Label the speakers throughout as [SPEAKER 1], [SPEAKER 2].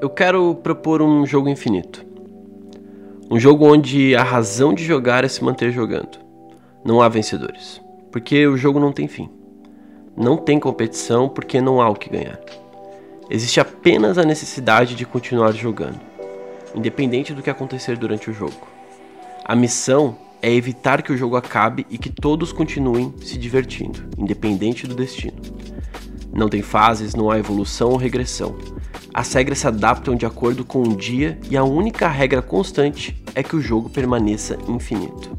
[SPEAKER 1] Eu quero propor um jogo infinito. Um jogo onde a razão de jogar é se manter jogando. Não há vencedores, porque o jogo não tem fim. Não tem competição porque não há o que ganhar. Existe apenas a necessidade de continuar jogando, independente do que acontecer durante o jogo. A missão é evitar que o jogo acabe e que todos continuem se divertindo, independente do destino. Não tem fases, não há evolução ou regressão. As regras se adaptam de acordo com o dia e a única regra constante é que o jogo permaneça infinito.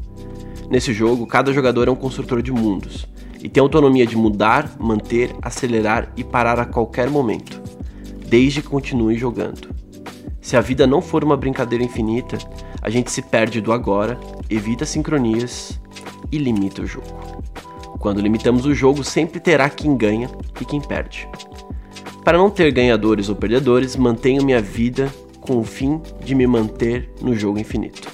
[SPEAKER 1] Nesse jogo, cada jogador é um construtor de mundos e tem autonomia de mudar, manter, acelerar e parar a qualquer momento, desde que continue jogando. Se a vida não for uma brincadeira infinita, a gente se perde do agora, evita sincronias e limita o jogo. Quando limitamos o jogo, sempre terá quem ganha e quem perde. Para não ter ganhadores ou perdedores, mantenho minha vida com o fim de me manter no jogo infinito.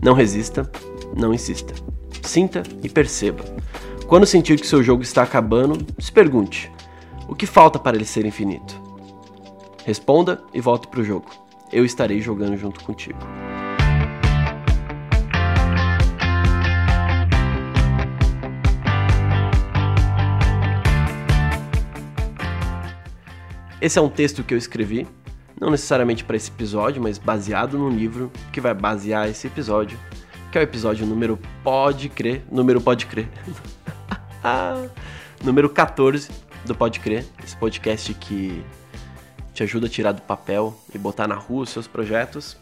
[SPEAKER 1] Não resista, não insista. Sinta e perceba. Quando sentir que seu jogo está acabando, se pergunte: o que falta para ele ser infinito? Responda e volte para o jogo. Eu estarei jogando junto contigo. Esse é um texto que eu escrevi, não necessariamente para esse episódio, mas baseado num livro que vai basear esse episódio, que é o episódio número Pode Crer, número Pode Crer, número 14 do Pode Crer, esse podcast que te ajuda a tirar do papel e botar na rua os seus projetos.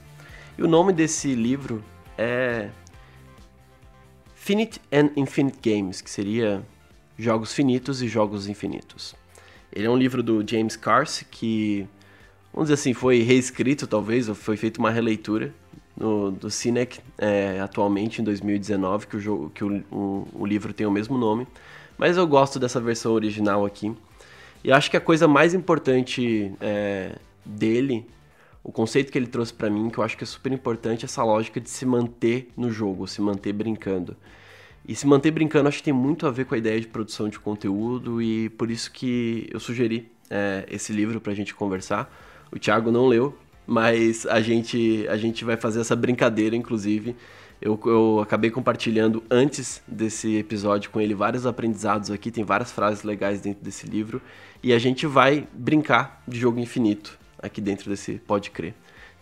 [SPEAKER 1] E o nome desse livro é Finite and Infinite Games, que seria Jogos Finitos e Jogos Infinitos. Ele é um livro do James Carse que, vamos dizer assim, foi reescrito talvez, ou foi feita uma releitura no, do Cinec é, atualmente, em 2019, que, o, jogo, que o, o, o livro tem o mesmo nome. Mas eu gosto dessa versão original aqui. E acho que a coisa mais importante é, dele, o conceito que ele trouxe para mim, que eu acho que é super importante, é essa lógica de se manter no jogo, se manter brincando. E se manter brincando acho que tem muito a ver com a ideia de produção de conteúdo e por isso que eu sugeri é, esse livro para a gente conversar. O Thiago não leu, mas a gente, a gente vai fazer essa brincadeira, inclusive. Eu, eu acabei compartilhando antes desse episódio com ele vários aprendizados aqui, tem várias frases legais dentro desse livro. E a gente vai brincar de jogo infinito aqui dentro desse Pode Crer.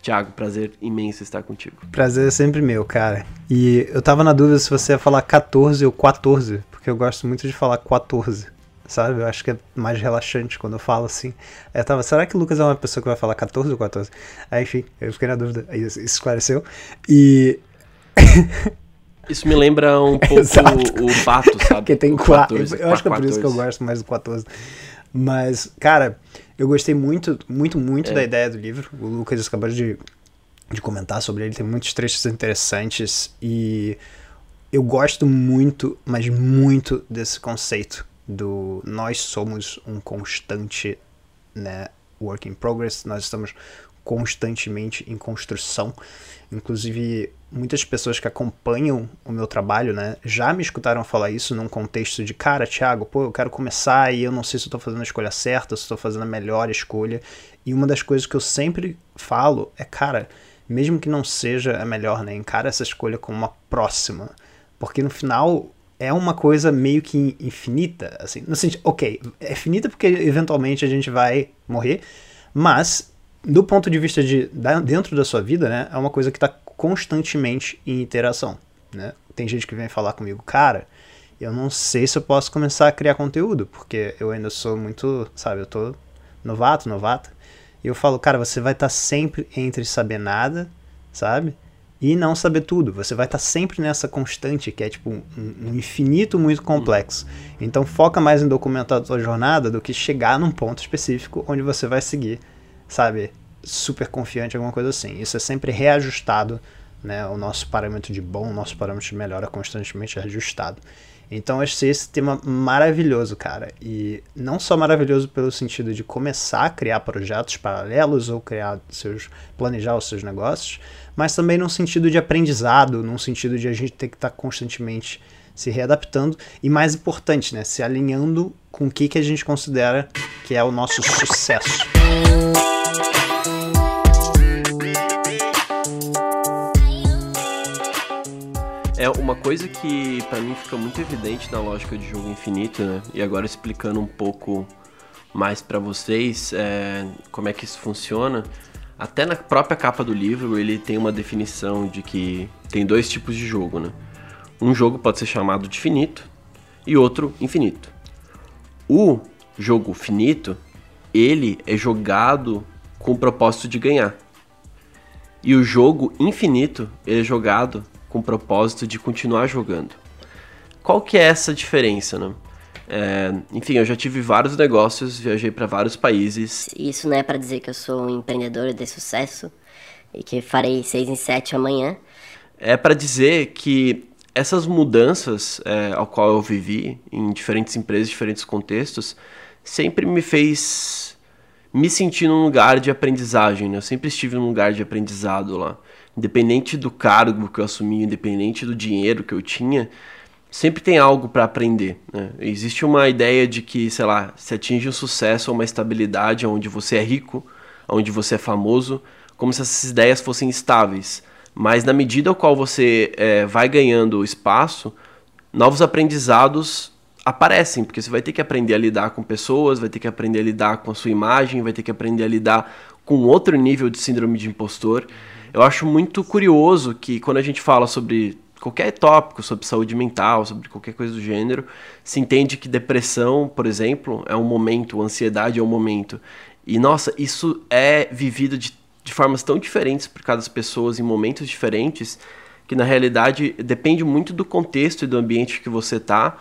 [SPEAKER 1] Tiago, prazer imenso estar contigo.
[SPEAKER 2] Prazer é sempre meu, cara. E eu tava na dúvida se você ia falar 14 ou 14, porque eu gosto muito de falar 14, sabe? Eu acho que é mais relaxante quando eu falo assim. Eu tava, será que o Lucas é uma pessoa que vai falar 14 ou 14? Aí, enfim, eu fiquei na dúvida, aí isso esclareceu. E.
[SPEAKER 1] Isso me lembra um pouco o Pato, sabe?
[SPEAKER 2] Porque tem 4. Eu acho que é por isso que eu gosto mais do 14. Mas, cara, eu gostei muito, muito, muito é. da ideia do livro. O Lucas acabou de, de comentar sobre ele, tem muitos trechos interessantes e eu gosto muito, mas muito desse conceito do nós somos um constante, né, work in progress, nós estamos constantemente em construção. Inclusive, muitas pessoas que acompanham o meu trabalho, né, já me escutaram falar isso num contexto de, cara, Thiago, pô, eu quero começar e eu não sei se estou fazendo a escolha certa, se estou fazendo a melhor escolha. E uma das coisas que eu sempre falo é, cara, mesmo que não seja a melhor, né, encara essa escolha como uma próxima. Porque no final é uma coisa meio que infinita, assim, no sentido, ok, é finita porque eventualmente a gente vai morrer, mas do ponto de vista de dentro da sua vida, né, é uma coisa que está constantemente em interação, né? Tem gente que vem falar comigo, cara, eu não sei se eu posso começar a criar conteúdo, porque eu ainda sou muito, sabe, eu tô novato, novata. E eu falo, cara, você vai estar tá sempre entre saber nada, sabe? E não saber tudo. Você vai estar tá sempre nessa constante que é tipo um, um, infinito muito complexo. Então foca mais em documentar a sua jornada do que chegar num ponto específico onde você vai seguir sabe, super confiante, alguma coisa assim. Isso é sempre reajustado, né? O nosso parâmetro de bom, o nosso parâmetro de melhor é constantemente ajustado. Então achei esse tema maravilhoso, cara. E não só maravilhoso pelo sentido de começar a criar projetos paralelos ou criar seus planejar os seus negócios, mas também num sentido de aprendizado, num sentido de a gente ter que estar tá constantemente se readaptando e mais importante, né, se alinhando com o que que a gente considera que é o nosso sucesso. Música
[SPEAKER 1] uma coisa que para mim fica muito evidente na lógica de jogo infinito, né? E agora explicando um pouco mais para vocês é, como é que isso funciona. Até na própria capa do livro ele tem uma definição de que tem dois tipos de jogo, né? Um jogo pode ser chamado de finito e outro infinito. O jogo finito, ele é jogado com o propósito de ganhar. E o jogo infinito, ele é jogado com o propósito de continuar jogando. Qual que é essa diferença, né? É, enfim, eu já tive vários negócios, viajei para vários países.
[SPEAKER 3] Isso não é para dizer que eu sou um empreendedor de sucesso e que farei seis em sete amanhã.
[SPEAKER 1] É para dizer que essas mudanças é, ao qual eu vivi em diferentes empresas, diferentes contextos, sempre me fez me sentir num lugar de aprendizagem. Né? Eu sempre estive num lugar de aprendizado lá. Independente do cargo que eu assumi, independente do dinheiro que eu tinha, sempre tem algo para aprender. Né? Existe uma ideia de que, sei lá, se atinge um sucesso ou uma estabilidade onde você é rico, onde você é famoso, como se essas ideias fossem estáveis. Mas na medida ao qual você é, vai ganhando espaço, novos aprendizados aparecem, porque você vai ter que aprender a lidar com pessoas, vai ter que aprender a lidar com a sua imagem, vai ter que aprender a lidar com outro nível de síndrome de impostor. Eu acho muito curioso que quando a gente fala sobre qualquer tópico, sobre saúde mental, sobre qualquer coisa do gênero, se entende que depressão, por exemplo, é um momento, ansiedade é um momento. E nossa, isso é vivido de, de formas tão diferentes por cada pessoa, em momentos diferentes, que na realidade depende muito do contexto e do ambiente que você está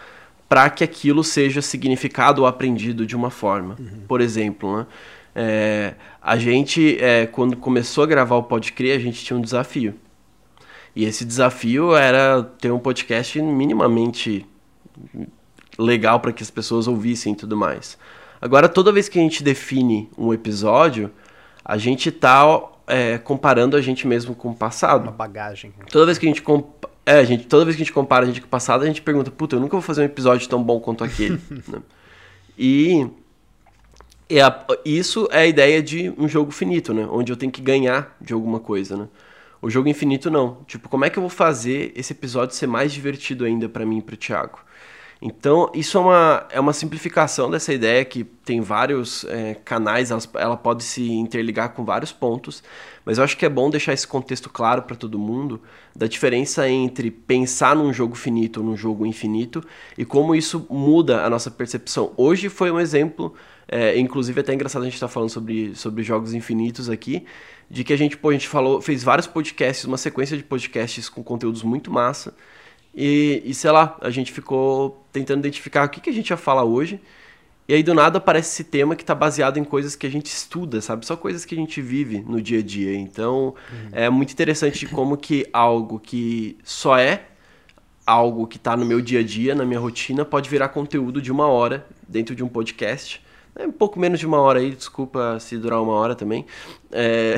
[SPEAKER 1] para que aquilo seja significado ou aprendido de uma forma. Uhum. Por exemplo, né? É, a gente, é, quando começou a gravar o Pode Crer, a gente tinha um desafio. E esse desafio era ter um podcast minimamente legal para que as pessoas ouvissem e tudo mais. Agora, toda vez que a gente define um episódio, a gente está é, comparando a gente mesmo com o passado.
[SPEAKER 2] Uma bagagem.
[SPEAKER 1] Toda vez que a gente é, gente, toda vez que a gente compara a gente com o passado, a gente pergunta, puta, eu nunca vou fazer um episódio tão bom quanto aquele. né? E é a, isso é a ideia de um jogo finito, né? Onde eu tenho que ganhar de alguma coisa, né? O jogo infinito não. Tipo, como é que eu vou fazer esse episódio ser mais divertido ainda para mim e pro Thiago? Então, isso é uma, é uma simplificação dessa ideia que tem vários é, canais, ela, ela pode se interligar com vários pontos, mas eu acho que é bom deixar esse contexto claro para todo mundo da diferença entre pensar num jogo finito ou num jogo infinito e como isso muda a nossa percepção. Hoje foi um exemplo, é, inclusive até engraçado a gente estar tá falando sobre, sobre jogos infinitos aqui, de que a gente, pô, a gente falou, fez vários podcasts, uma sequência de podcasts com conteúdos muito massa. E, e sei lá, a gente ficou tentando identificar o que, que a gente ia falar hoje. E aí do nada aparece esse tema que está baseado em coisas que a gente estuda, sabe? Só coisas que a gente vive no dia a dia. Então uhum. é muito interessante como que algo que só é algo que está no meu dia a dia, na minha rotina, pode virar conteúdo de uma hora dentro de um podcast. É um pouco menos de uma hora aí, desculpa se durar uma hora também. É,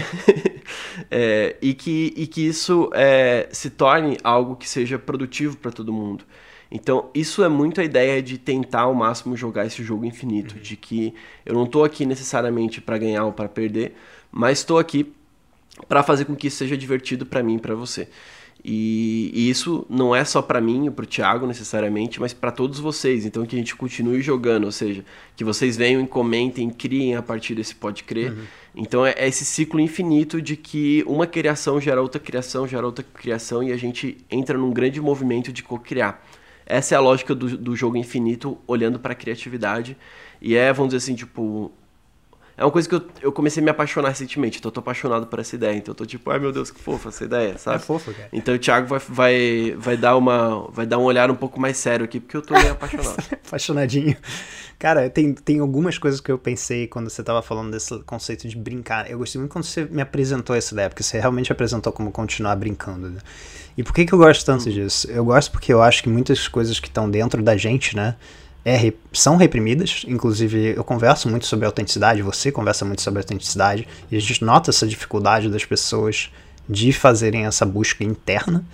[SPEAKER 1] é, e, que, e que isso é, se torne algo que seja produtivo para todo mundo. Então, isso é muito a ideia de tentar ao máximo jogar esse jogo infinito, uhum. de que eu não estou aqui necessariamente para ganhar ou para perder, mas estou aqui para fazer com que isso seja divertido para mim e para você. E, e, isso não é só para mim para o Thiago necessariamente, mas para todos vocês. Então que a gente continue jogando, ou seja, que vocês venham e comentem, criem a partir desse Pode Crer. Uhum. Então é, é, esse ciclo infinito de que uma criação gera outra criação, gera outra criação e a gente entra num grande movimento de co-criar. Essa é a lógica do, do jogo infinito, olhando para a criatividade. E é, vamos dizer assim, tipo. É uma coisa que eu, eu comecei a me apaixonar recentemente. Então eu tô apaixonado por essa ideia. Então eu tô tipo, ai meu Deus, que fofa essa ideia, sabe?
[SPEAKER 2] É fofo, cara.
[SPEAKER 1] Então o Thiago vai, vai, vai, dar uma, vai dar um olhar um pouco mais sério aqui, porque eu tô meio apaixonado.
[SPEAKER 2] Apaixonadinho. Cara, tem, tem algumas coisas que eu pensei quando você tava falando desse conceito de brincar. Eu gostei muito quando você me apresentou essa ideia, porque você realmente apresentou como continuar brincando. Né? E por que, que eu gosto tanto disso? Eu gosto porque eu acho que muitas coisas que estão dentro da gente, né? É, são reprimidas, inclusive eu converso muito sobre autenticidade, você conversa muito sobre autenticidade, e a gente nota essa dificuldade das pessoas de fazerem essa busca interna,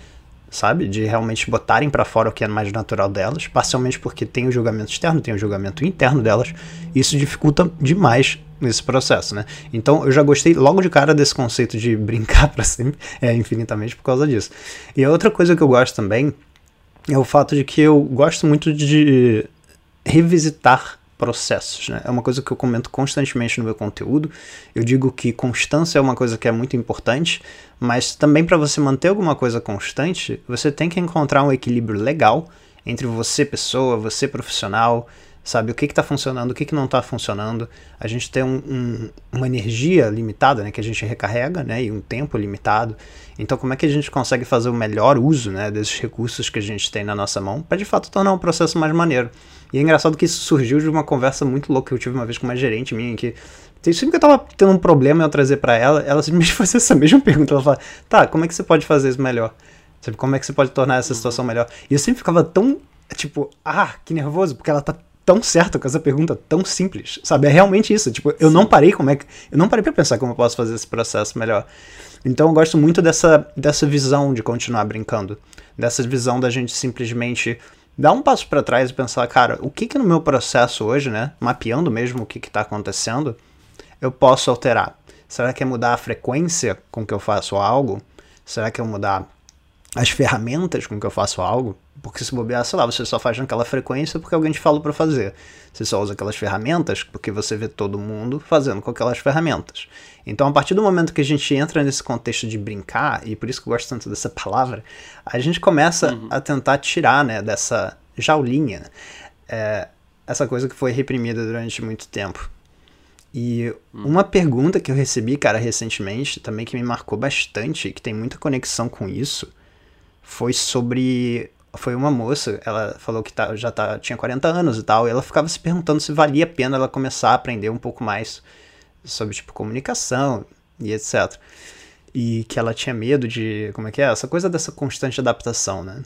[SPEAKER 2] sabe? De realmente botarem para fora o que é mais natural delas, parcialmente porque tem o julgamento externo, tem o julgamento interno delas, e isso dificulta demais nesse processo, né? Então eu já gostei logo de cara desse conceito de brincar para sempre, é, infinitamente por causa disso. E a outra coisa que eu gosto também é o fato de que eu gosto muito de revisitar processos, né? É uma coisa que eu comento constantemente no meu conteúdo. Eu digo que constância é uma coisa que é muito importante, mas também para você manter alguma coisa constante, você tem que encontrar um equilíbrio legal entre você pessoa, você profissional, sabe o que está funcionando, o que, que não está funcionando. A gente tem um, um, uma energia limitada, né, que a gente recarrega, né, e um tempo limitado. Então, como é que a gente consegue fazer o melhor uso, né, desses recursos que a gente tem na nossa mão, para de fato tornar um processo mais maneiro? E é engraçado que isso surgiu de uma conversa muito louca que eu tive uma vez com uma gerente minha, que sempre que eu tava tendo um problema eu trazer para ela, ela simplesmente fazia essa mesma pergunta. Ela fala, tá, como é que você pode fazer isso melhor? Sabe, como é que você pode tornar essa situação melhor? E eu sempre ficava tão, tipo, ah, que nervoso, porque ela tá tão certa com essa pergunta tão simples, sabe? É realmente isso. Tipo, eu não parei como é que. Eu não parei pra pensar como eu posso fazer esse processo melhor. Então eu gosto muito dessa, dessa visão de continuar brincando. Dessa visão da gente simplesmente dar um passo para trás e pensar, cara, o que que no meu processo hoje, né? Mapeando mesmo o que que tá acontecendo, eu posso alterar. Será que é mudar a frequência com que eu faço algo? Será que é mudar as ferramentas com que eu faço algo? Porque se bobear, sei lá, você só faz naquela frequência porque alguém te falou para fazer. Você só usa aquelas ferramentas porque você vê todo mundo fazendo com aquelas ferramentas. Então, a partir do momento que a gente entra nesse contexto de brincar, e por isso que eu gosto tanto dessa palavra, a gente começa uhum. a tentar tirar né, dessa jaulinha é, essa coisa que foi reprimida durante muito tempo. E uhum. uma pergunta que eu recebi, cara, recentemente, também que me marcou bastante, que tem muita conexão com isso, foi sobre foi uma moça, ela falou que tá, já tá, tinha 40 anos e tal, e ela ficava se perguntando se valia a pena ela começar a aprender um pouco mais sobre, tipo, comunicação e etc. E que ela tinha medo de, como é que é? Essa coisa dessa constante adaptação, né?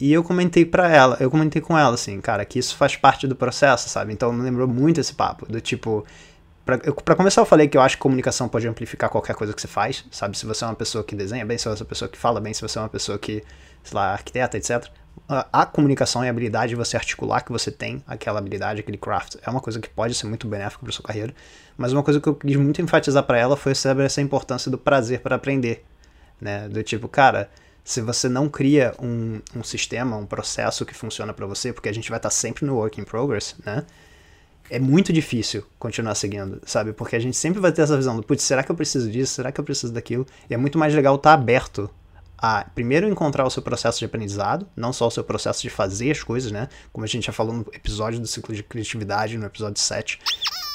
[SPEAKER 2] E eu comentei para ela, eu comentei com ela, assim, cara, que isso faz parte do processo, sabe? Então me lembrou muito esse papo, do tipo, para começar, eu falei que eu acho que comunicação pode amplificar qualquer coisa que você faz, sabe? Se você é uma pessoa que desenha bem, se você é uma pessoa que fala bem, se você é uma pessoa que, sei lá, arquiteta, etc a, comunicação e a habilidade de você articular que você tem, aquela habilidade, aquele craft, é uma coisa que pode ser muito benéfica para sua carreira. Mas uma coisa que eu quis muito enfatizar para ela foi sobre essa importância do prazer para aprender. Né? Do tipo, cara, se você não cria um, um sistema, um processo que funciona para você, porque a gente vai estar tá sempre no work in progress, né? É muito difícil continuar seguindo, sabe? Porque a gente sempre vai ter essa visão do, putz, será que eu preciso disso? Será que eu preciso daquilo? E é muito mais legal estar tá aberto a primeiro encontrar o seu processo de aprendizado, não só o seu processo de fazer as coisas, né? Como a gente já falou no episódio do ciclo de criatividade, no episódio 7.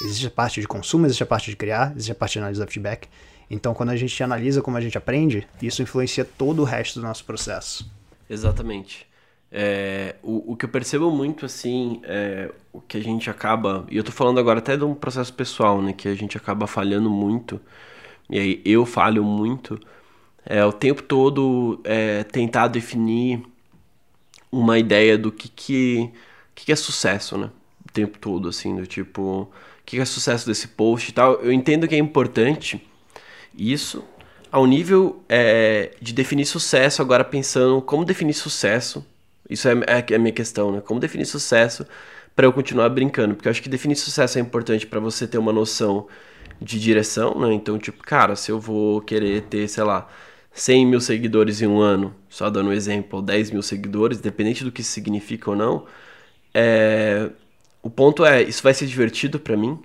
[SPEAKER 2] Existe a parte de consumo, existe a parte de criar, existe a parte de analisar feedback. Então, quando a gente analisa como a gente aprende, isso influencia todo o resto do nosso processo.
[SPEAKER 1] Exatamente. É, o, o que eu percebo muito, assim, é o que a gente acaba. E eu tô falando agora até de um processo pessoal, né? Que a gente acaba falhando muito. E aí eu falho muito é, o tempo todo é, tentar definir uma ideia do que, que, que, é sucesso, né? O tempo todo, assim, do tipo, o que, que é sucesso desse post e tal. Eu entendo que é importante isso ao nível é, de definir sucesso, agora pensando como definir sucesso. Isso é, é, é a minha questão, né? Como definir sucesso para eu continuar brincando? Porque eu acho que definir sucesso é importante para você ter uma noção de direção, né? Então, tipo, cara, se eu vou querer ter, sei lá, 100 mil seguidores em um ano, só dando um exemplo, 10 mil seguidores, independente do que isso significa ou não, é... o ponto é, isso vai ser divertido para mim?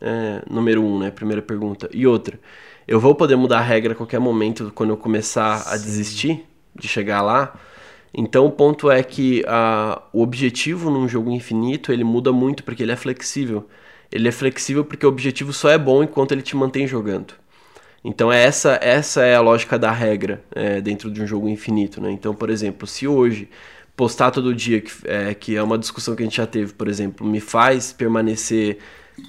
[SPEAKER 1] É, número um, né? Primeira pergunta. E outra, eu vou poder mudar a regra a qualquer momento quando eu começar Sim. a desistir de chegar lá? Então o ponto é que a, o objetivo num jogo infinito ele muda muito porque ele é flexível. Ele é flexível porque o objetivo só é bom enquanto ele te mantém jogando. Então essa, essa é a lógica da regra é, dentro de um jogo infinito. Né? Então, por exemplo, se hoje postar todo dia, que é, que é uma discussão que a gente já teve, por exemplo, me faz permanecer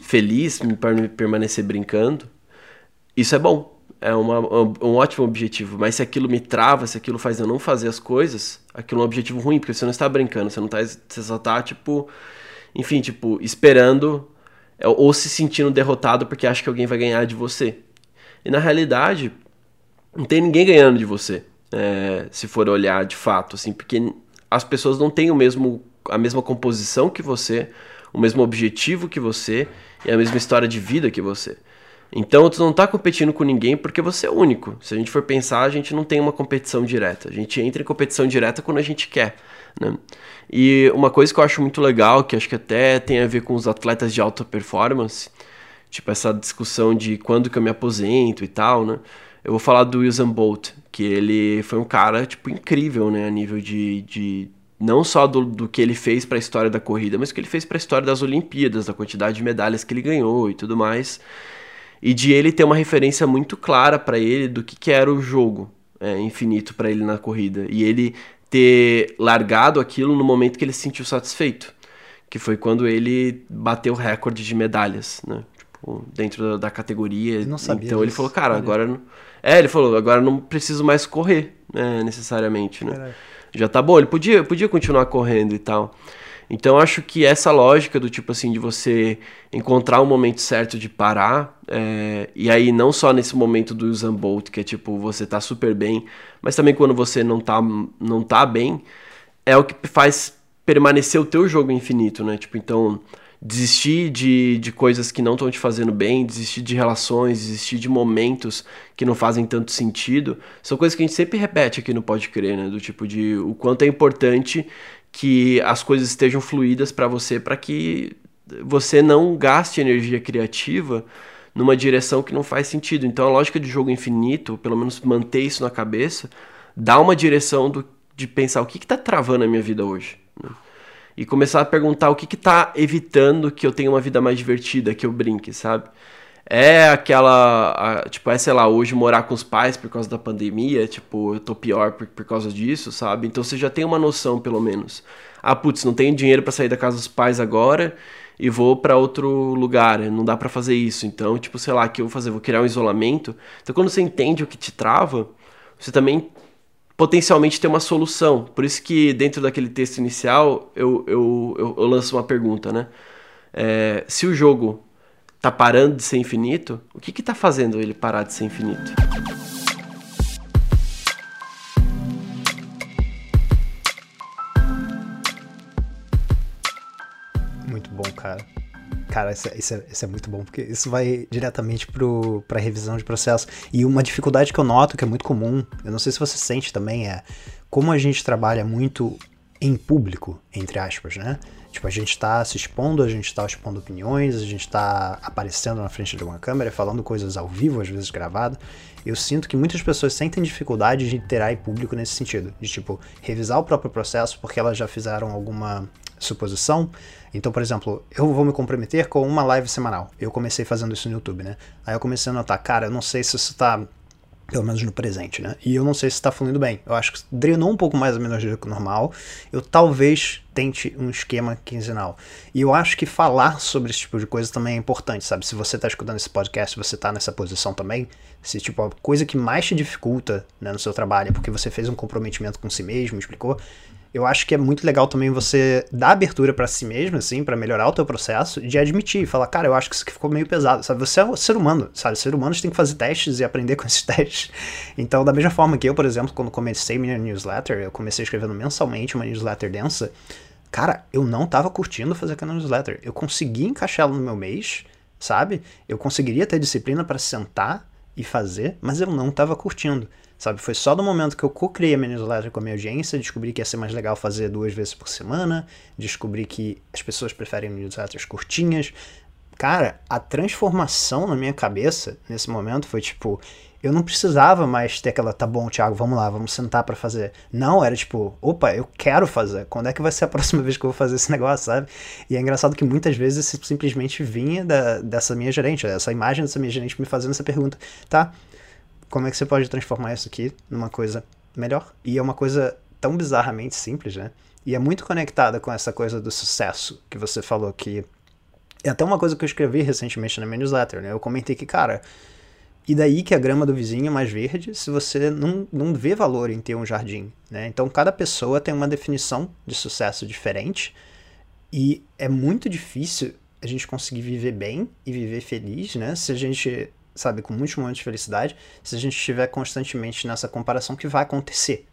[SPEAKER 1] feliz, me permanecer brincando, isso é bom. É uma, um ótimo objetivo, mas se aquilo me trava, se aquilo faz eu não fazer as coisas, aquilo é um objetivo ruim, porque você não está brincando, você não tá, você só está tipo, enfim, tipo, esperando é, ou se sentindo derrotado porque acha que alguém vai ganhar de você. E na realidade, não tem ninguém ganhando de você, é, se for olhar de fato, assim, porque as pessoas não têm o mesmo, a mesma composição que você, o mesmo objetivo que você e a mesma história de vida que você. Então tu não tá competindo com ninguém porque você é único. Se a gente for pensar, a gente não tem uma competição direta. A gente entra em competição direta quando a gente quer. Né? E uma coisa que eu acho muito legal, que acho que até tem a ver com os atletas de alta performance, tipo essa discussão de quando que eu me aposento e tal, né? Eu vou falar do Usain Bolt, que ele foi um cara, tipo, incrível, né? A nível de, de não só do, do que ele fez para a história da corrida, mas o que ele fez para a história das Olimpíadas, da quantidade de medalhas que ele ganhou e tudo mais. E de ele ter uma referência muito clara para ele do que, que era o jogo é, infinito para ele na corrida. E ele ter largado aquilo no momento que ele se sentiu satisfeito, que foi quando ele bateu o recorde de medalhas, né? Tipo, dentro da, categoria.
[SPEAKER 2] não sabia
[SPEAKER 1] então ele falou, cara, agora é, ele falou, agora não preciso mais correr, né, necessariamente, né? Caraca. Já tá bom, ele podia, podia continuar correndo e tal. Então acho que essa lógica do tipo assim, de você encontrar o um momento certo de parar, é, e aí não só nesse momento do Usain Bolt, que é tipo, você tá super bem, mas também quando você não tá, não tá bem, é o que faz permanecer o teu jogo infinito, né? Tipo, então, desistir de, de coisas que não estão te fazendo bem, desistir de relações, desistir de momentos que não fazem tanto sentido, são coisas que a gente sempre repete aqui no Pode Crer, né? Do tipo de o quanto é importante que as coisas estejam fluídas para você, para que você não gaste energia criativa numa direção que não faz sentido. Então a lógica de jogo infinito, pelo menos manter isso na cabeça, dá uma direção do, de pensar o que está travando a minha vida hoje. Né? E começar a perguntar o que está evitando que eu tenha uma vida mais divertida, que eu brinque, sabe? é aquela. A, tipo, é, sei lá, hoje morar com os pais por causa da pandemia, tipo, eu tô pior por, por causa disso, sabe? Então você já tem uma noção, pelo menos. Ah, putz, não tenho dinheiro para sair da casa dos pais agora e vou para outro lugar, não dá para fazer isso. Então, tipo, sei lá, o que eu vou fazer? Vou criar um isolamento. Então, quando você entende o que te trava, você também potencialmente tem uma solução. Por isso que dentro daquele texto inicial eu, eu, eu, eu lanço uma pergunta, né? É, se o jogo tá parando de ser infinito, o que que tá fazendo ele parar de ser infinito?
[SPEAKER 2] Muito bom, cara. Cara, isso, é, isso, é, isso é muito bom, porque isso vai diretamente para revisão de processo. E uma dificuldade que eu noto, que é muito comum, eu não sei se você sente também, é como a gente trabalha muito em público, entre aspas, né? Tipo, a gente está se expondo, a gente está expondo opiniões, a gente está aparecendo na frente de uma câmera, falando coisas ao vivo, às vezes gravado. Eu sinto que muitas pessoas sentem dificuldade de interagir público nesse sentido, de tipo, revisar o próprio processo porque elas já fizeram alguma suposição. Então, por exemplo, eu vou me comprometer com uma live semanal. Eu comecei fazendo isso no YouTube, né? Aí eu comecei a notar, cara, eu não sei se isso tá pelo menos no presente, né? E eu não sei se está fluindo bem. Eu acho que drenou um pouco mais a energia do que o normal. Eu talvez tente um esquema quinzenal. E eu acho que falar sobre esse tipo de coisa também é importante, sabe? Se você está escutando esse podcast, você está nessa posição também, se tipo a coisa que mais te dificulta né, no seu trabalho é porque você fez um comprometimento com si mesmo, explicou, eu acho que é muito legal também você dar abertura para si mesmo, assim, para melhorar o teu processo, de admitir, falar, cara, eu acho que isso aqui ficou meio pesado, sabe? Você é um ser humano, sabe? Ser humanos tem que fazer testes e aprender com esses testes. Então, da mesma forma que eu, por exemplo, quando comecei minha newsletter, eu comecei escrevendo mensalmente uma newsletter densa, cara, eu não tava curtindo fazer aquela newsletter. Eu consegui encaixá-la no meu mês, sabe? Eu conseguiria ter disciplina para sentar e fazer, mas eu não tava curtindo. Sabe, foi só do momento que eu co-criei a minha newsletter com a minha audiência, descobri que ia ser mais legal fazer duas vezes por semana, descobri que as pessoas preferem newsletters curtinhas. Cara, a transformação na minha cabeça nesse momento foi tipo, eu não precisava mais ter aquela, tá bom, Thiago, vamos lá, vamos sentar para fazer. Não, era tipo, opa, eu quero fazer. Quando é que vai ser a próxima vez que eu vou fazer esse negócio, sabe? E é engraçado que muitas vezes simplesmente vinha da, dessa minha gerente, essa imagem dessa minha gerente me fazendo essa pergunta, tá? Como é que você pode transformar isso aqui numa coisa melhor? E é uma coisa tão bizarramente simples, né? E é muito conectada com essa coisa do sucesso que você falou que é até uma coisa que eu escrevi recentemente na minha newsletter, né? Eu comentei que, cara, e daí que a grama do vizinho é mais verde se você não, não vê valor em ter um jardim, né? Então cada pessoa tem uma definição de sucesso diferente e é muito difícil a gente conseguir viver bem e viver feliz, né? Se a gente sabe, com muitos momentos de felicidade, se a gente estiver constantemente nessa comparação que vai acontecer.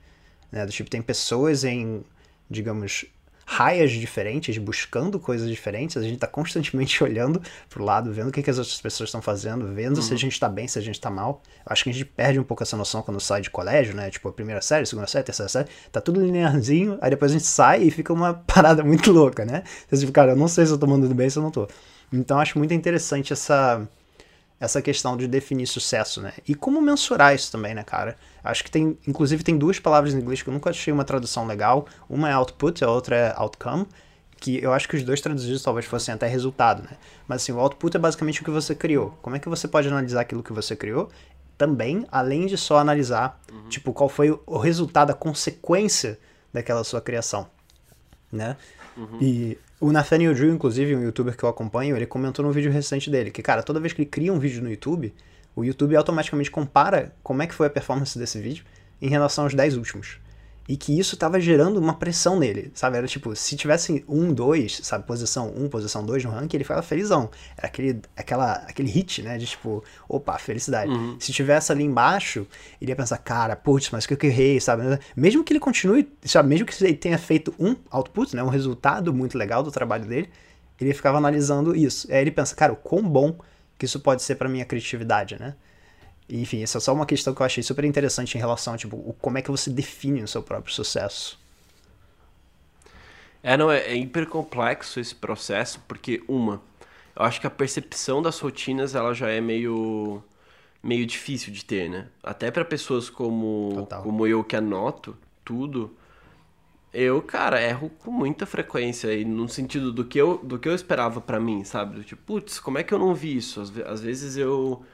[SPEAKER 2] Né? Do tipo, tem pessoas em, digamos, raias diferentes, buscando coisas diferentes, a gente está constantemente olhando pro lado, vendo o que, que as outras pessoas estão fazendo, vendo uhum. se a uhum. gente está bem, se a gente está mal. Eu acho que a gente perde um pouco essa noção quando sai de colégio, né? Tipo, a primeira série, segunda série, terceira série, tá tudo linearzinho, aí depois a gente sai e fica uma parada muito louca, né? Você fica, cara, eu não sei se eu tô mandando bem, se eu não tô. Então acho muito interessante essa essa questão de definir sucesso, né? E como mensurar isso também, né, cara? Acho que tem, inclusive, tem duas palavras em inglês que eu nunca achei uma tradução legal. Uma é output, a outra é outcome, que eu acho que os dois traduzidos talvez fossem até resultado, né? Mas assim, o output é basicamente o que você criou. Como é que você pode analisar aquilo que você criou? Também, além de só analisar, uhum. tipo, qual foi o resultado, a consequência daquela sua criação, né? Uhum. E o Nathaniel Drew, inclusive, um youtuber que eu acompanho, ele comentou num vídeo recente dele que, cara, toda vez que ele cria um vídeo no YouTube, o YouTube automaticamente compara como é que foi a performance desse vídeo em relação aos 10 últimos e que isso tava gerando uma pressão nele, sabe? Era tipo, se tivesse um, dois, sabe, posição 1, um, posição 2 no ranking, ele ficava felizão. Era aquele, aquela, aquele hit, né, de tipo, opa, felicidade. Uhum. Se tivesse ali embaixo, ele ia pensar, cara, putz, mas que eu errei, sabe? Mesmo que ele continue, sabe, mesmo que ele tenha feito um output, né, um resultado muito legal do trabalho dele, ele ficava analisando isso. Aí ele pensa, cara, o quão bom que isso pode ser para minha criatividade, né? Enfim, essa é só uma questão que eu achei super interessante em relação, tipo, como é que você define o seu próprio sucesso.
[SPEAKER 1] É, não, é, é hiper complexo esse processo, porque, uma, eu acho que a percepção das rotinas, ela já é meio meio difícil de ter, né? Até para pessoas como, como eu que anoto tudo, eu, cara, erro com muita frequência aí, no sentido do que eu, do que eu esperava para mim, sabe? Do tipo, putz, como é que eu não vi isso? Às, às vezes eu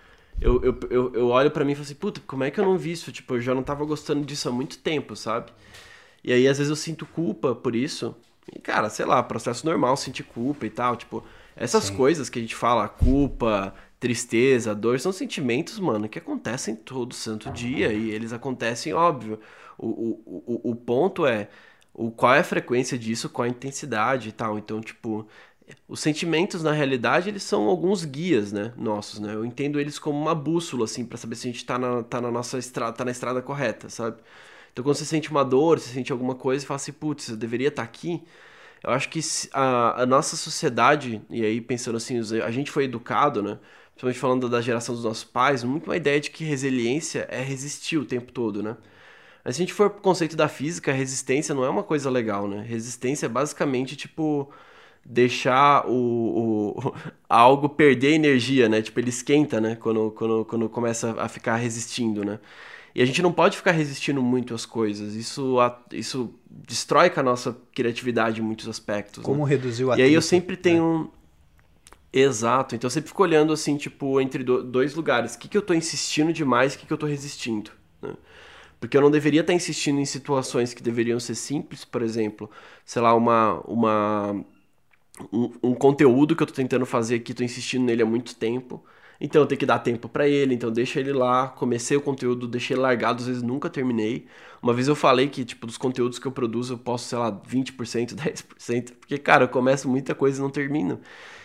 [SPEAKER 1] eu, eu, eu, eu olho para mim e falo assim, puta, como é que eu não vi isso? Tipo, eu já não tava gostando disso há muito tempo, sabe? E aí, às vezes, eu sinto culpa por isso. E, cara, sei lá, processo normal sentir culpa e tal. Tipo, essas Sim. coisas que a gente fala, culpa, tristeza, dor, são sentimentos, mano, que acontecem todo santo dia. E eles acontecem, óbvio. O, o, o, o ponto é o, qual é a frequência disso, qual a intensidade e tal. Então, tipo, os sentimentos na realidade eles são alguns guias, né, nossos, né? Eu entendo eles como uma bússola assim para saber se a gente tá na, tá na nossa estrada, tá na estrada correta, sabe? Então quando você sente uma dor, você sente alguma coisa e fala assim, putz, eu deveria estar tá aqui. Eu acho que a, a nossa sociedade, e aí pensando assim, a gente foi educado, né? Principalmente falando da geração dos nossos pais, muito uma ideia de que resiliência é resistir o tempo todo, né? Mas se a gente for pro conceito da física, resistência não é uma coisa legal, né? Resistência é basicamente tipo deixar o, o, algo perder energia, né? Tipo, ele esquenta, né? Quando, quando, quando começa a ficar resistindo, né? E a gente não pode ficar resistindo muito às coisas. Isso, isso destrói com a nossa criatividade em muitos aspectos.
[SPEAKER 2] Como
[SPEAKER 1] né?
[SPEAKER 2] reduzir o
[SPEAKER 1] atrito, E aí eu sempre tenho... Né? Exato. Então eu sempre fico olhando assim, tipo, entre dois lugares. O que, que eu tô insistindo demais, o que, que eu tô resistindo, né? Porque eu não deveria estar insistindo em situações que deveriam ser simples, por exemplo, sei lá, uma, uma um, um, conteúdo que eu tô tentando fazer aqui, tô insistindo nele há muito tempo. Então eu tenho que dar tempo para ele, então deixa ele lá, comecei o conteúdo, deixei ele largado, às vezes nunca terminei. Uma vez eu falei que, tipo, dos conteúdos que eu produzo, eu posso, sei lá, 20%, 10%, porque, cara, eu começo muita coisa e não termino.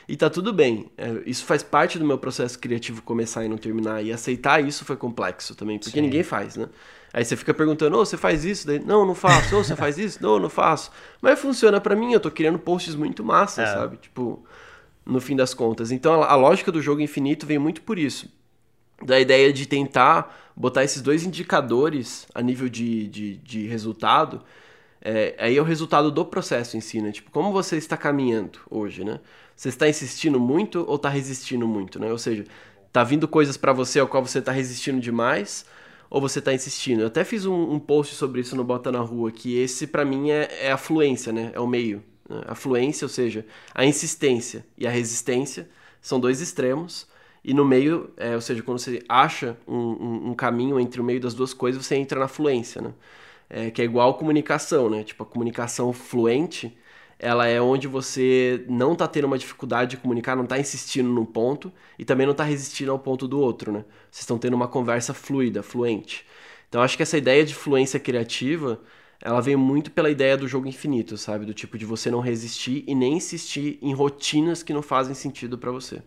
[SPEAKER 1] E tá tudo bem. É, isso faz parte do meu processo criativo começar e não terminar. E aceitar isso foi complexo também, porque Sim. ninguém faz, né? Aí você fica perguntando, oh, você faz isso? Daí, não, não faço. Ou oh, você faz isso? Não, não faço. Mas funciona para mim, eu tô criando posts muito massa, é. sabe? Tipo, no fim das contas. Então a, a lógica do jogo infinito vem muito por isso. Da ideia de tentar botar esses dois indicadores a nível de, de, de resultado. É, aí é o resultado do processo em si, né? Tipo, como você está caminhando hoje, né? Você está insistindo muito ou está resistindo muito, né? Ou seja, tá vindo coisas para você ao qual você está resistindo demais ou você está insistindo? Eu até fiz um, um, post sobre isso no Bota na Rua, que esse para mim é, é a fluência, né? É o meio. Né? A fluência, ou seja, a insistência e a resistência são dois extremos. E no meio, é, ou seja, quando você acha um, um, um, caminho entre o meio das duas coisas, você entra na fluência, né? É, que é igual comunicação, né? Tipo, a comunicação fluente ela é onde você não está tendo uma dificuldade de comunicar, não está insistindo num ponto e também não está resistindo ao ponto do outro, né? Vocês estão tendo uma conversa fluida, fluente. Então acho que essa ideia de fluência criativa, ela vem muito pela ideia do jogo infinito, sabe? Do tipo de você não resistir e nem insistir em rotinas que não fazem sentido para você.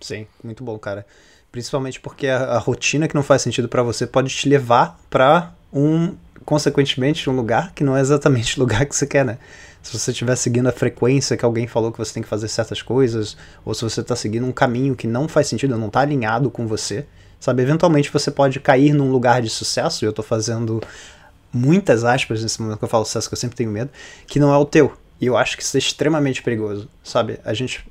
[SPEAKER 2] Sim, muito bom, cara. Principalmente porque a, a rotina que não faz sentido para você pode te levar para um, consequentemente, um lugar que não é exatamente o lugar que você quer, né? Se você estiver seguindo a frequência que alguém falou que você tem que fazer certas coisas, ou se você está seguindo um caminho que não faz sentido, não está alinhado com você, sabe? Eventualmente você pode cair num lugar de sucesso, e eu estou fazendo muitas aspas nesse momento que eu falo sucesso, que eu sempre tenho medo, que não é o teu. E eu acho que isso é extremamente perigoso, sabe? A gente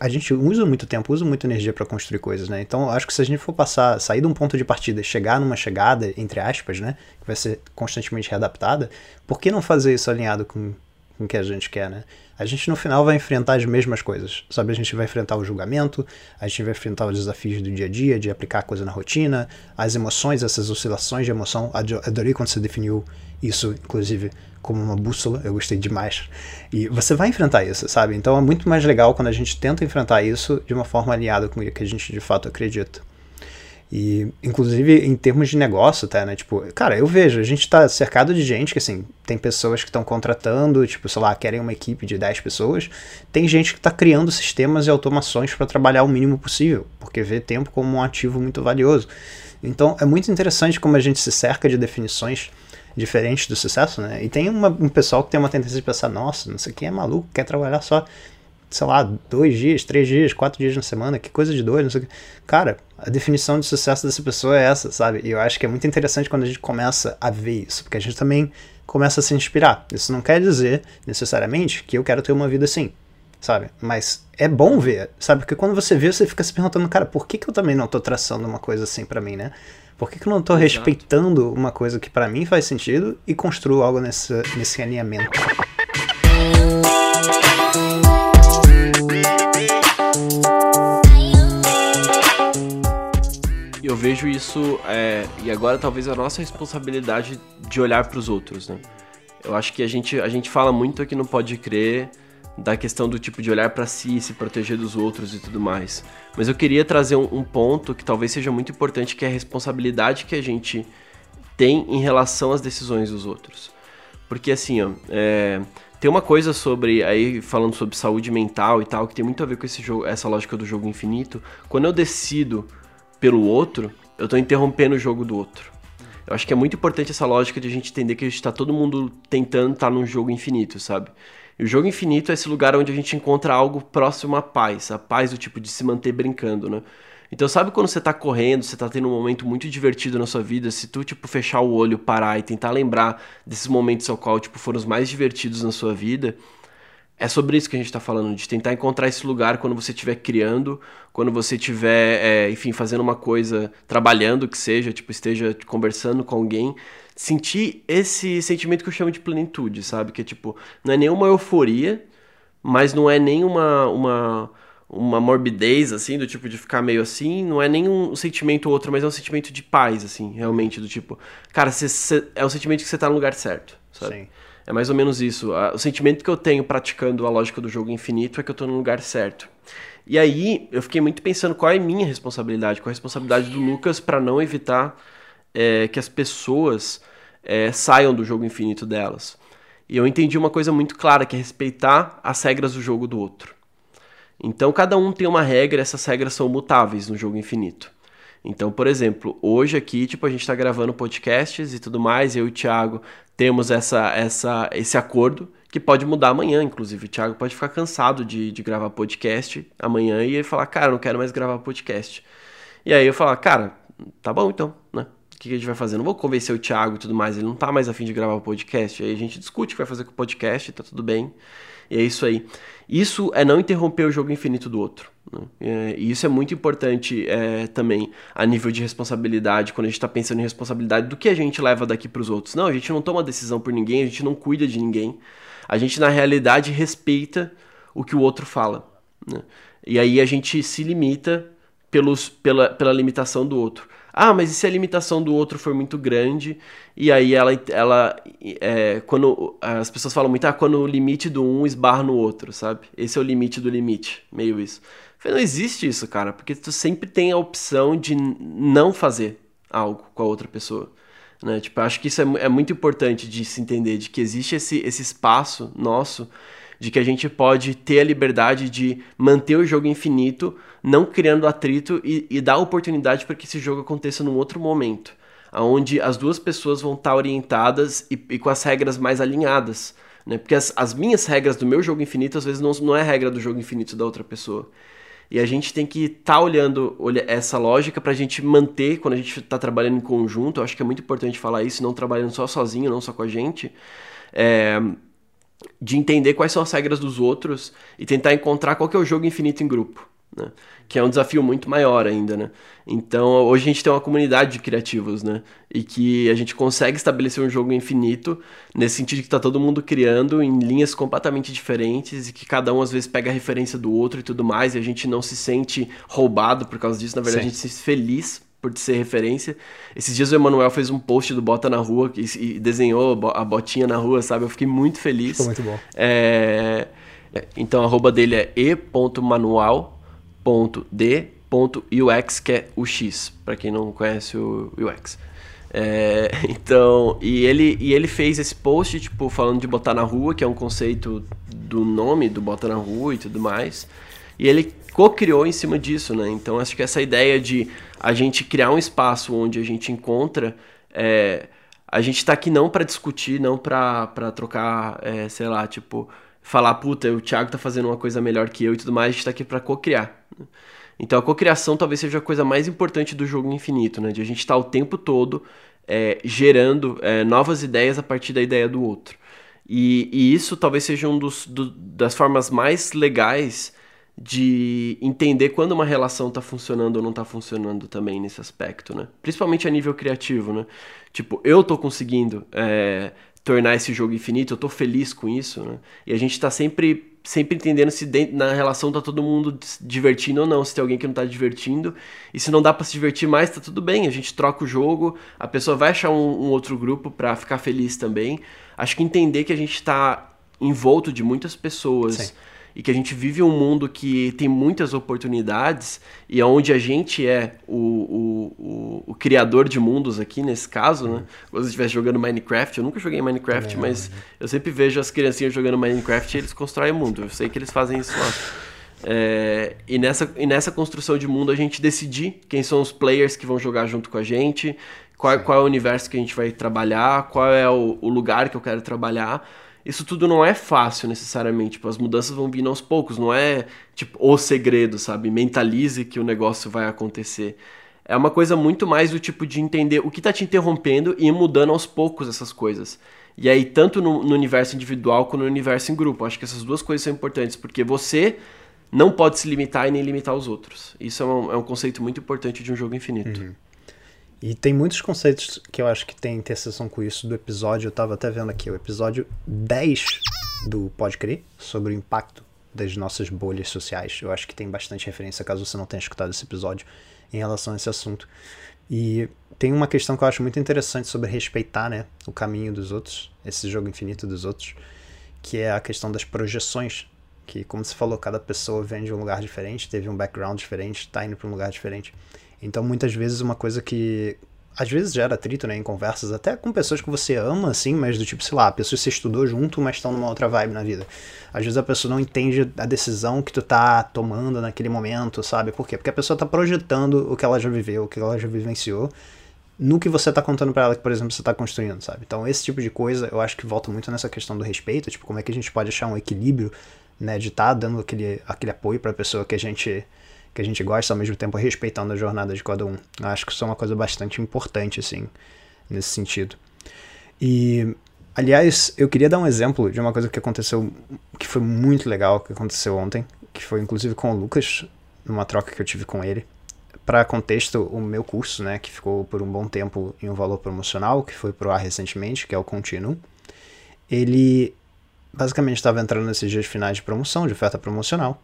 [SPEAKER 2] a gente usa muito tempo, usa muita energia para construir coisas, né? Então, acho que se a gente for passar, sair de um ponto de partida chegar numa chegada, entre aspas, né? Que vai ser constantemente readaptada, por que não fazer isso alinhado com, com o que a gente quer, né? A gente no final vai enfrentar as mesmas coisas, sabe? A gente vai enfrentar o julgamento, a gente vai enfrentar os desafios do dia a dia, de aplicar a coisa na rotina, as emoções, essas oscilações de emoção. Adorei quando você definiu isso, inclusive, como uma bússola, eu gostei demais. E você vai enfrentar isso, sabe? Então é muito mais legal quando a gente tenta enfrentar isso de uma forma alinhada com o que a gente de fato acredita. E, inclusive, em termos de negócio, tá, né? Tipo, cara, eu vejo, a gente tá cercado de gente que, assim, tem pessoas que estão contratando, tipo, sei lá, querem uma equipe de 10 pessoas. Tem gente que tá criando sistemas e automações para trabalhar o mínimo possível, porque vê tempo como um ativo muito valioso. Então, é muito interessante como a gente se cerca de definições diferentes do sucesso, né? E tem uma, um pessoal que tem uma tendência de pensar, nossa, não sei quem é maluco, quer trabalhar só sei lá, dois dias, três dias, quatro dias na semana, que coisa de doido, não sei o que. Cara, a definição de sucesso dessa pessoa é essa, sabe? E eu acho que é muito interessante quando a gente começa a ver isso, porque a gente também começa a se inspirar. Isso não quer dizer, necessariamente, que eu quero ter uma vida assim, sabe? Mas é bom ver, sabe? Porque quando você vê, você fica se perguntando, cara, por que, que eu também não tô traçando uma coisa assim para mim, né? Por que, que eu não tô Exato. respeitando uma coisa que para mim faz sentido e construo algo nesse, nesse alinhamento?
[SPEAKER 1] Vejo isso, é, e agora talvez a nossa responsabilidade de olhar para os outros, né? Eu acho que a gente, a gente fala muito aqui no Pode Crer da questão do tipo de olhar para si, se proteger dos outros e tudo mais. Mas eu queria trazer um, um, ponto que talvez seja muito importante, que é a responsabilidade que a gente tem em relação às decisões dos outros. Porque assim, ó, é, tem uma coisa sobre, aí falando sobre saúde mental e tal, que tem muito a ver com esse jogo, essa lógica do jogo infinito. Quando eu decido pelo outro, eu estou interrompendo o jogo do outro. Eu acho que é muito importante essa lógica de a gente entender que a gente tá todo mundo tentando estar tá num jogo infinito, sabe? E o jogo infinito é esse lugar onde a gente encontra algo próximo à paz, a paz do tipo de se manter brincando, né? Então sabe quando você tá correndo, você tá tendo um momento muito divertido na sua vida, se tu tipo fechar o olho, parar e tentar lembrar desses momentos ao qual tipo foram os mais divertidos na sua vida, é sobre isso que a gente está falando, de tentar encontrar esse lugar quando você estiver criando, quando você estiver, é, enfim, fazendo uma coisa, trabalhando que seja, tipo, esteja conversando com alguém, sentir esse sentimento que eu chamo de plenitude, sabe? Que é tipo, não é nenhuma euforia, mas não é nem uma, uma, morbidez, assim, do tipo de ficar meio assim, não é nem um sentimento ou outro, mas é um sentimento de paz, assim, realmente, do tipo, cara, cê, cê, é o sentimento que você está no lugar certo, sabe? Sim. É mais ou menos isso. O sentimento que eu tenho praticando a lógica do jogo infinito é que eu estou no lugar certo. E aí eu fiquei muito pensando qual é minha responsabilidade, qual é a responsabilidade do Lucas para não evitar é, que as pessoas é, saiam do jogo infinito delas. E eu entendi uma coisa muito clara, que é respeitar as regras do jogo do outro. Então cada um tem uma regra, essas regras são mutáveis no jogo infinito. Então, por exemplo, hoje aqui, tipo, a gente está gravando podcasts e tudo mais, eu e o Thiago temos essa, essa, esse acordo que pode mudar amanhã, inclusive. O Thiago pode ficar cansado de, de gravar podcast amanhã e ele falar, cara, não quero mais gravar podcast. E aí eu falar, cara, tá bom então, né? O que a gente vai fazer? Não vou convencer o Thiago e tudo mais, ele não tá mais afim de gravar o podcast. Aí a gente discute o que vai fazer com o podcast, tá tudo bem. E é isso aí. Isso é não interromper o jogo infinito do outro. Né? É, e isso é muito importante é, também a nível de responsabilidade, quando a gente está pensando em responsabilidade do que a gente leva daqui para os outros. Não, a gente não toma decisão por ninguém, a gente não cuida de ninguém. A gente, na realidade, respeita o que o outro fala. Né? E aí a gente se limita pelos, pela, pela limitação do outro. Ah, mas e se a limitação do outro for muito grande? E aí ela, ela é, quando as pessoas falam muito, ah, quando o limite do um esbarra no outro, sabe? Esse é o limite do limite, meio isso. Falei, não existe isso, cara, porque tu sempre tem a opção de não fazer algo com a outra pessoa. Né? Tipo, acho que isso é, é muito importante de se entender, de que existe esse, esse espaço nosso de que a gente pode ter a liberdade de manter o jogo infinito, não criando atrito e, e dar oportunidade para que esse jogo aconteça num outro momento, onde as duas pessoas vão estar orientadas e, e com as regras mais alinhadas. Né? Porque as, as minhas regras do meu jogo infinito, às vezes, não, não é regra do jogo infinito da outra pessoa. E a gente tem que estar tá olhando olha, essa lógica para a gente manter, quando a gente está trabalhando em conjunto, eu acho que é muito importante falar isso, não trabalhando só sozinho, não só com a gente, é, de entender quais são as regras dos outros e tentar encontrar qual que é o jogo infinito em grupo né? Que é um desafio muito maior ainda, né? Então, hoje a gente tem uma comunidade de criativos, né? E que a gente consegue estabelecer um jogo infinito, nesse sentido que tá todo mundo criando em linhas completamente diferentes e que cada um às vezes pega a referência do outro e tudo mais, e a gente não se sente roubado por causa disso, na verdade Sim. a gente se sente feliz por ser referência. Esses dias o Emanuel fez um post do Bota na Rua e, desenhou a botinha na rua, sabe? Eu fiquei muito feliz.
[SPEAKER 2] Ficou muito bom.
[SPEAKER 1] É... Então, a arroba dele é e.manual .d.ux, que é o X, para quem não conhece o UX. É, então, e ele, e ele fez esse post, tipo, falando de botar na rua, que é um conceito do nome do bota na rua e tudo mais. E ele co-criou em cima disso, né? Então, acho que essa ideia de a gente criar um espaço onde a gente encontra. É, a gente tá aqui não para discutir, não para trocar, é, sei lá, tipo, falar, puta, o Thiago tá fazendo uma coisa melhor que eu e tudo mais, a gente tá aqui para co-criar. Então a cocriação talvez seja a coisa mais importante do jogo infinito, né? De a gente estar tá o tempo todo é, gerando é, novas ideias a partir da ideia do outro. E, e isso talvez seja um dos, do, das formas mais legais de entender quando uma relação está funcionando ou não está funcionando também nesse aspecto, né? Principalmente a nível criativo, né? Tipo, eu estou conseguindo é, tornar esse jogo infinito, eu estou feliz com isso, né? E a gente está sempre sempre entendendo se dentro, na relação tá todo mundo se divertindo ou não, se tem alguém que não tá divertindo. E se não dá para se divertir mais, tá tudo bem, a gente troca o jogo, a pessoa vai achar um, um outro grupo para ficar feliz também. Acho que entender que a gente tá envolto de muitas pessoas. Sim e que a gente vive um mundo que tem muitas oportunidades e onde a gente é o, o, o, o criador de mundos aqui, nesse caso, né? Se você estivesse jogando Minecraft, eu nunca joguei Minecraft, é, mas eu sempre vejo as criancinhas jogando Minecraft e eles constroem mundo. Eu sei que eles fazem isso lá. É, e, nessa, e nessa construção de mundo a gente decidir quem são os players que vão jogar junto com a gente, qual, qual é o universo que a gente vai trabalhar, qual é o, o lugar que eu quero trabalhar isso tudo não é fácil necessariamente. Tipo, as mudanças vão vindo aos poucos, não é tipo o segredo, sabe? Mentalize que o negócio vai acontecer. É uma coisa muito mais do tipo de entender o que está te interrompendo e ir mudando aos poucos essas coisas. E aí, tanto no, no universo individual quanto no universo em grupo. Acho que essas duas coisas são importantes, porque você não pode se limitar e nem limitar os outros. Isso é um, é um conceito muito importante de um jogo infinito. Uhum.
[SPEAKER 2] E tem muitos conceitos que eu acho que tem interseção com isso do episódio. Eu tava até vendo aqui, o episódio 10 do Pode Crer, sobre o impacto das nossas bolhas sociais. Eu acho que tem bastante referência, caso você não tenha escutado esse episódio, em relação a esse assunto. E tem uma questão que eu acho muito interessante sobre respeitar né, o caminho dos outros, esse jogo infinito dos outros, que é a questão das projeções. Que, como você falou, cada pessoa vem de um lugar diferente, teve um background diferente, está indo para um lugar diferente. Então, muitas vezes, uma coisa que às vezes gera atrito, né, em conversas, até com pessoas que você ama, assim, mas do tipo, sei lá, pessoas que você estudou junto, mas estão numa outra vibe na vida. Às vezes a pessoa não entende a decisão que tu tá tomando naquele momento, sabe? Por quê? Porque a pessoa tá projetando o que ela já viveu, o que ela já vivenciou, no que você tá contando para ela que, por exemplo, você tá construindo, sabe? Então, esse tipo de coisa, eu acho que volta muito nessa questão do respeito, tipo, como é que a gente pode achar um equilíbrio, né, de estar tá dando aquele, aquele apoio pra pessoa que a gente que a gente gosta, ao mesmo tempo respeitando a jornada de cada um. Eu acho que isso é uma coisa bastante importante, assim, nesse sentido. E, aliás, eu queria dar um exemplo de uma coisa que aconteceu, que foi muito legal, que aconteceu ontem, que foi inclusive com o Lucas, numa troca que eu tive com ele. Para contexto, o meu curso, né, que ficou por um bom tempo em um valor promocional, que foi pro ar recentemente, que é o Continuum, ele basicamente estava entrando nesses dias finais de promoção, de oferta promocional,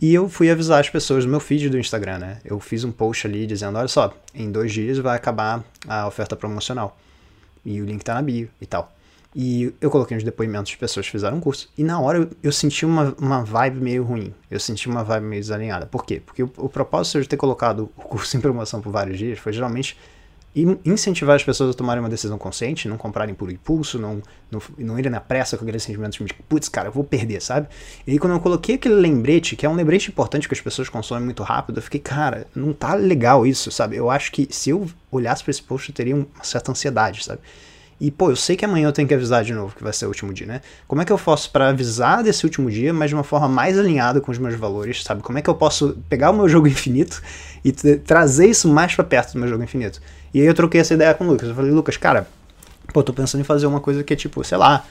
[SPEAKER 2] e eu fui avisar as pessoas no meu feed do Instagram, né? Eu fiz um post ali dizendo: olha só, em dois dias vai acabar a oferta promocional. E o link tá na bio e tal. E eu coloquei uns depoimentos de pessoas que fizeram o curso. E na hora eu, eu, senti uma, uma vibe meio ruim. Eu senti uma vibe meio desalinhada. Por quê? Porque o, o propósito de ter colocado o curso em promoção por vários dias foi geralmente incentivar as pessoas a tomarem uma decisão consciente, não comprarem por impulso, não, não, não irem na pressa com aquele sentimento de, putz, cara, eu vou perder, sabe? E aí quando eu coloquei aquele lembrete, que é um lembrete importante que as pessoas consomem muito rápido, eu fiquei, cara, não tá legal isso, sabe? Eu acho que se eu olhasse para esse post eu teria uma certa ansiedade, sabe? E, pô, eu sei que amanhã eu tenho que avisar de novo que vai ser o último dia, né? Como é que eu faço para avisar desse último dia, mas de uma forma mais alinhada com os meus valores, sabe? Como é que eu posso pegar o meu jogo infinito e trazer isso mais para perto do meu jogo infinito? E aí eu troquei essa ideia com o Lucas. Eu falei, Lucas, cara, pô, tô pensando em fazer uma coisa que é tipo, sei lá,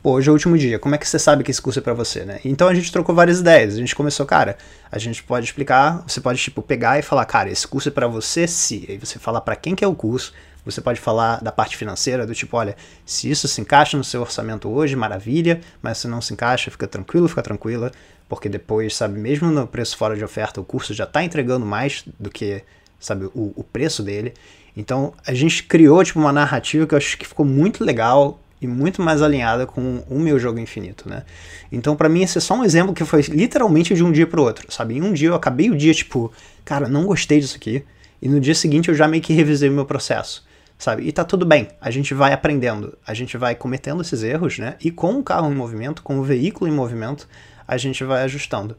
[SPEAKER 2] pô, hoje é o último dia, como é que você sabe que esse curso é para você, né? Então a gente trocou várias ideias. A gente começou, cara, a gente pode explicar, você pode, tipo, pegar e falar, cara, esse curso é para você se. Aí você fala para quem que é o curso, você pode falar da parte financeira, do tipo, olha, se isso se encaixa no seu orçamento hoje, maravilha, mas se não se encaixa, fica tranquilo, fica tranquila, porque depois, sabe, mesmo no preço fora de oferta, o curso já está entregando mais do que, sabe, o, o preço dele. Então, a gente criou, tipo, uma narrativa que eu acho que ficou muito legal e muito mais alinhada com o meu jogo infinito, né? Então, para mim, esse é só um exemplo que foi literalmente de um dia pro outro, sabe? Em um dia eu acabei o dia, tipo, cara, não gostei disso aqui, e no dia seguinte eu já meio que revisei o meu processo sabe? E tá tudo bem, a gente vai aprendendo, a gente vai cometendo esses erros, né? E com o carro em movimento, com o veículo em movimento, a gente vai ajustando,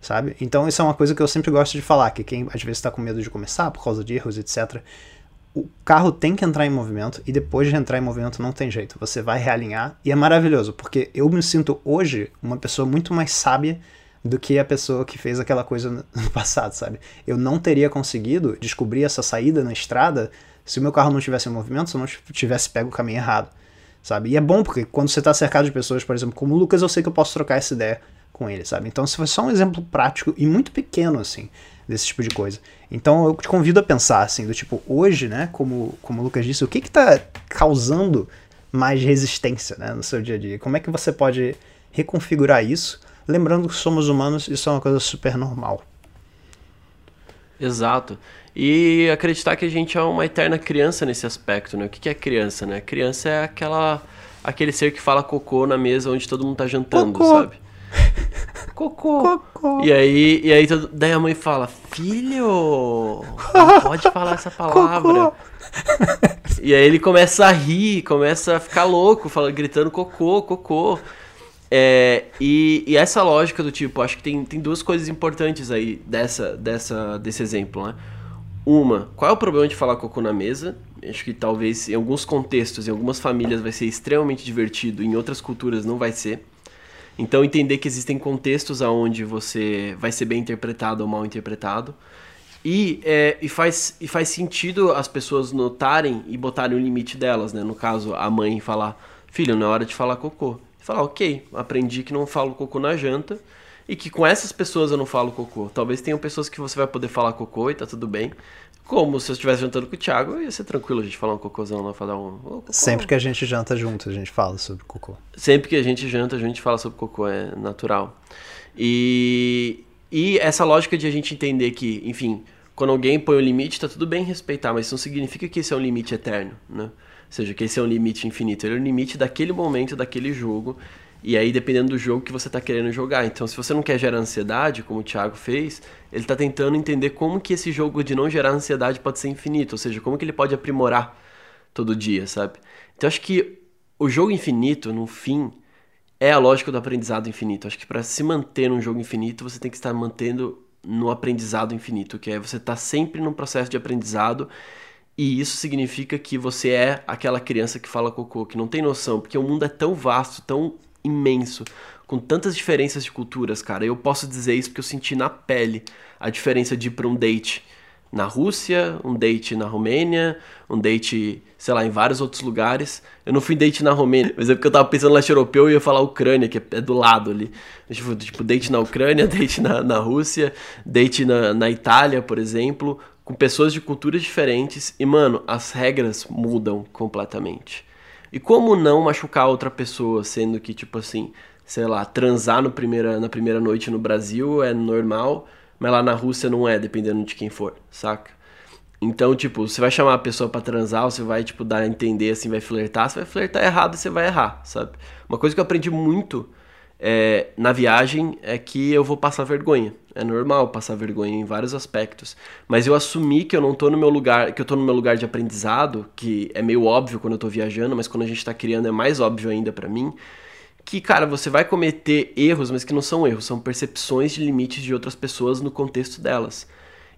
[SPEAKER 2] sabe? Então isso é uma coisa que eu sempre gosto de falar, que quem às vezes está com medo de começar por causa de erros, etc. O carro tem que entrar em movimento e depois de entrar em movimento não tem jeito, você vai realinhar e é maravilhoso, porque eu me sinto hoje uma pessoa muito mais sábia do que a pessoa que fez aquela coisa no passado, sabe? Eu não teria conseguido descobrir essa saída na estrada se o meu carro não estivesse em movimento, se eu não tivesse pego o caminho errado, sabe? E é bom porque quando você está cercado de pessoas, por exemplo, como o Lucas, eu sei que eu posso trocar essa ideia com ele, sabe? Então, se foi só um exemplo prático e muito pequeno, assim, desse tipo de coisa. Então, eu te convido a pensar, assim, do tipo, hoje, né, como, como o Lucas disse, o que que tá causando mais resistência, né, no seu dia a dia? Como é que você pode reconfigurar isso? Lembrando que somos humanos, isso é uma coisa super normal.
[SPEAKER 1] Exato. E acreditar que a gente é uma eterna criança nesse aspecto, né? O que é criança, né? Criança é aquela aquele ser que fala cocô na mesa onde todo mundo tá jantando, cocô. sabe? Cocô. cocô. E aí, e aí daí a mãe fala: "Filho, não pode falar essa palavra". e aí ele começa a rir, começa a ficar louco, fala, gritando cocô, cocô. É, e, e, essa lógica do tipo, acho que tem, tem duas coisas importantes aí dessa, dessa, desse exemplo, né? Uma, qual é o problema de falar cocô na mesa? Acho que talvez em alguns contextos, em algumas famílias vai ser extremamente divertido, em outras culturas não vai ser. Então entender que existem contextos aonde você vai ser bem interpretado ou mal interpretado. E, é, e, faz, e faz sentido as pessoas notarem e botarem o limite delas, né? No caso, a mãe falar, filho, não é hora de falar cocô. E falar, ok, aprendi que não falo cocô na janta e que com essas pessoas eu não falo cocô. Talvez tenham pessoas que você vai poder falar cocô e tá tudo bem. Como se eu estivesse jantando com o Thiago, ia ser tranquilo a gente falar um cocôzão, não falar um. Oh,
[SPEAKER 2] Sempre que a gente janta junto, a gente fala sobre cocô.
[SPEAKER 1] Sempre que a gente janta, a gente fala sobre cocô, é natural. E, e essa lógica de a gente entender que, enfim, quando alguém põe um limite, tá tudo bem respeitar, mas isso não significa que esse é um limite eterno, né? Ou seja, que esse é um limite infinito. Ele é o limite daquele momento, daquele jogo. E aí, dependendo do jogo que você está querendo jogar. Então, se você não quer gerar ansiedade, como o Thiago fez, ele está tentando entender como que esse jogo de não gerar ansiedade pode ser infinito. Ou seja, como que ele pode aprimorar todo dia, sabe? Então, acho que o jogo infinito, no fim, é a lógica do aprendizado infinito. Acho que para se manter num jogo infinito, você tem que estar mantendo no aprendizado infinito, que é você estar tá sempre num processo de aprendizado. E isso significa que você é aquela criança que fala cocô, que não tem noção, porque o mundo é tão vasto, tão imenso, com tantas diferenças de culturas, cara. Eu posso dizer isso porque eu senti na pele a diferença de ir para um date na Rússia, um date na Romênia, um date, sei lá, em vários outros lugares. Eu não fui date na Romênia, mas é porque eu tava pensando leste europeu e ia falar Ucrânia, que é do lado ali. Tipo, tipo date na Ucrânia, date na, na Rússia, date na, na Itália, por exemplo, com pessoas de culturas diferentes. E, mano, as regras mudam completamente. E como não machucar outra pessoa, sendo que, tipo assim, sei lá, transar no primeira, na primeira noite no Brasil é normal, mas lá na Rússia não é, dependendo de quem for, saca? Então, tipo, você vai chamar a pessoa para transar, você vai, tipo, dar a entender, assim, vai flertar, você vai flertar errado, você vai errar, sabe? Uma coisa que eu aprendi muito é, na viagem é que eu vou passar vergonha. É normal passar vergonha em vários aspectos. Mas eu assumi que eu não tô no meu lugar, que eu tô no meu lugar de aprendizado, que é meio óbvio quando eu tô viajando, mas quando a gente tá criando é mais óbvio ainda para mim. Que, cara, você vai cometer erros, mas que não são erros, são percepções de limites de outras pessoas no contexto delas.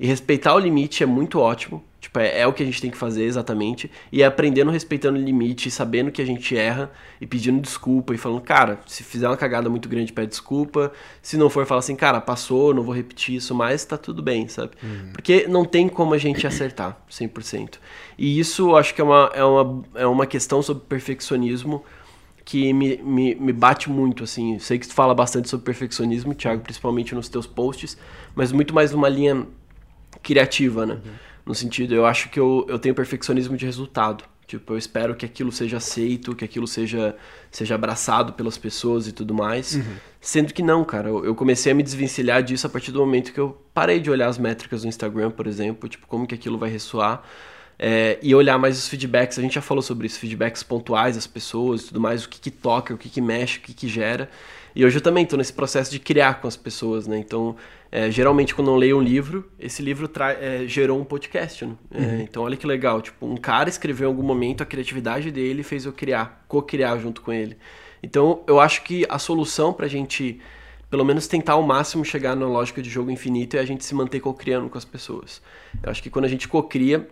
[SPEAKER 1] E respeitar o limite é muito ótimo. Tipo, é, é, o que a gente tem que fazer exatamente. E é aprendendo, respeitando o limite, sabendo que a gente erra e pedindo desculpa e falando, cara, se fizer uma cagada muito grande, pede desculpa. Se não for, fala assim, cara, passou, não vou repetir isso mais, tá tudo bem, sabe? Uhum. Porque não tem como a gente acertar 100%. E isso acho que é uma, é uma, é uma questão sobre perfeccionismo que me, me, me bate muito, assim. Sei que tu fala bastante sobre perfeccionismo, Thiago, principalmente nos teus posts, mas muito mais numa linha criativa, né? Uhum no sentido, eu acho que eu, eu tenho perfeccionismo de resultado. Tipo, eu espero que aquilo seja aceito, que aquilo seja, seja abraçado pelas pessoas e tudo mais. Uhum. Sendo que não, cara. Eu, eu, comecei a me desvencilhar disso a partir do momento que eu parei de olhar as métricas do Instagram, por exemplo. Tipo, como que aquilo vai ressoar. É, e olhar mais os feedbacks. A gente já falou sobre isso. Feedbacks pontuais das pessoas e tudo mais. O que que toca, o que que mexe, o que que gera. E hoje eu também estou nesse processo de criar com as pessoas, né? Então, é, geralmente quando eu leio um livro, esse livro é, gerou um podcast, né? É, uhum. então, olha que legal. Tipo, um cara escreveu em algum momento, a criatividade dele fez eu criar, co-criar junto com ele. Então, eu acho que a solução para a gente, pelo menos tentar ao máximo chegar na lógica de jogo infinito é a gente se manter co-criando com as pessoas. Eu acho que quando a gente co-cria,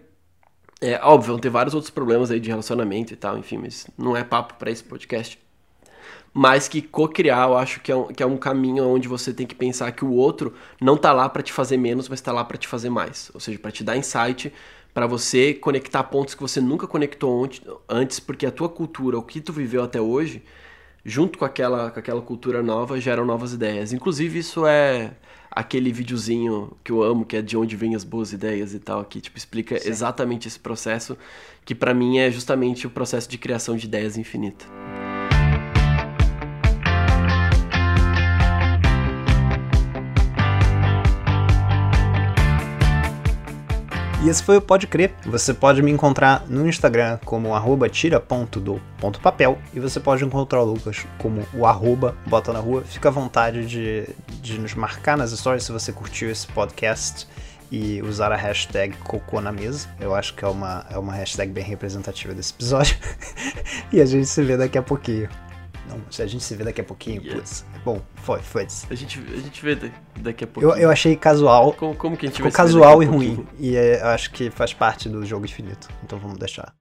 [SPEAKER 1] é óbvio, vão ter vários outros problemas aí de relacionamento e tal, enfim, mas não é papo para esse podcast mas que co-criar eu acho que é, um, que é um caminho onde você tem que pensar que o outro não tá lá para te fazer menos, mas tá lá para te fazer mais. Ou seja, para te dar insight, para você conectar pontos que você nunca conectou antes, porque a tua cultura, o que tu viveu até hoje, junto com aquela, com aquela cultura nova, geram novas ideias. Inclusive, isso é aquele videozinho que eu amo, que é de onde vêm as boas ideias e tal, que tipo explica Sim. exatamente esse processo, que para mim é justamente o processo de criação de ideias infinita.
[SPEAKER 2] E esse foi o Pode Crer. Você pode me encontrar no Instagram como arroba tira.do.papel e você pode encontrar o Lucas como o arroba bota na rua. Fica à vontade de, de nos marcar nas histórias se você curtiu esse podcast e usar a hashtag cocô na mesa. Eu acho que é uma, é uma hashtag bem representativa desse episódio. e a gente se vê daqui a pouquinho. Não, a gente se vê daqui a pouquinho, yeah. putz. Bom, foi, foi.
[SPEAKER 1] A gente, a gente vê daqui a pouquinho.
[SPEAKER 2] Eu, eu achei casual.
[SPEAKER 1] Como, como que a gente
[SPEAKER 2] Ficou casual e ruim. E é, eu acho que faz parte do jogo infinito. Então vamos deixar.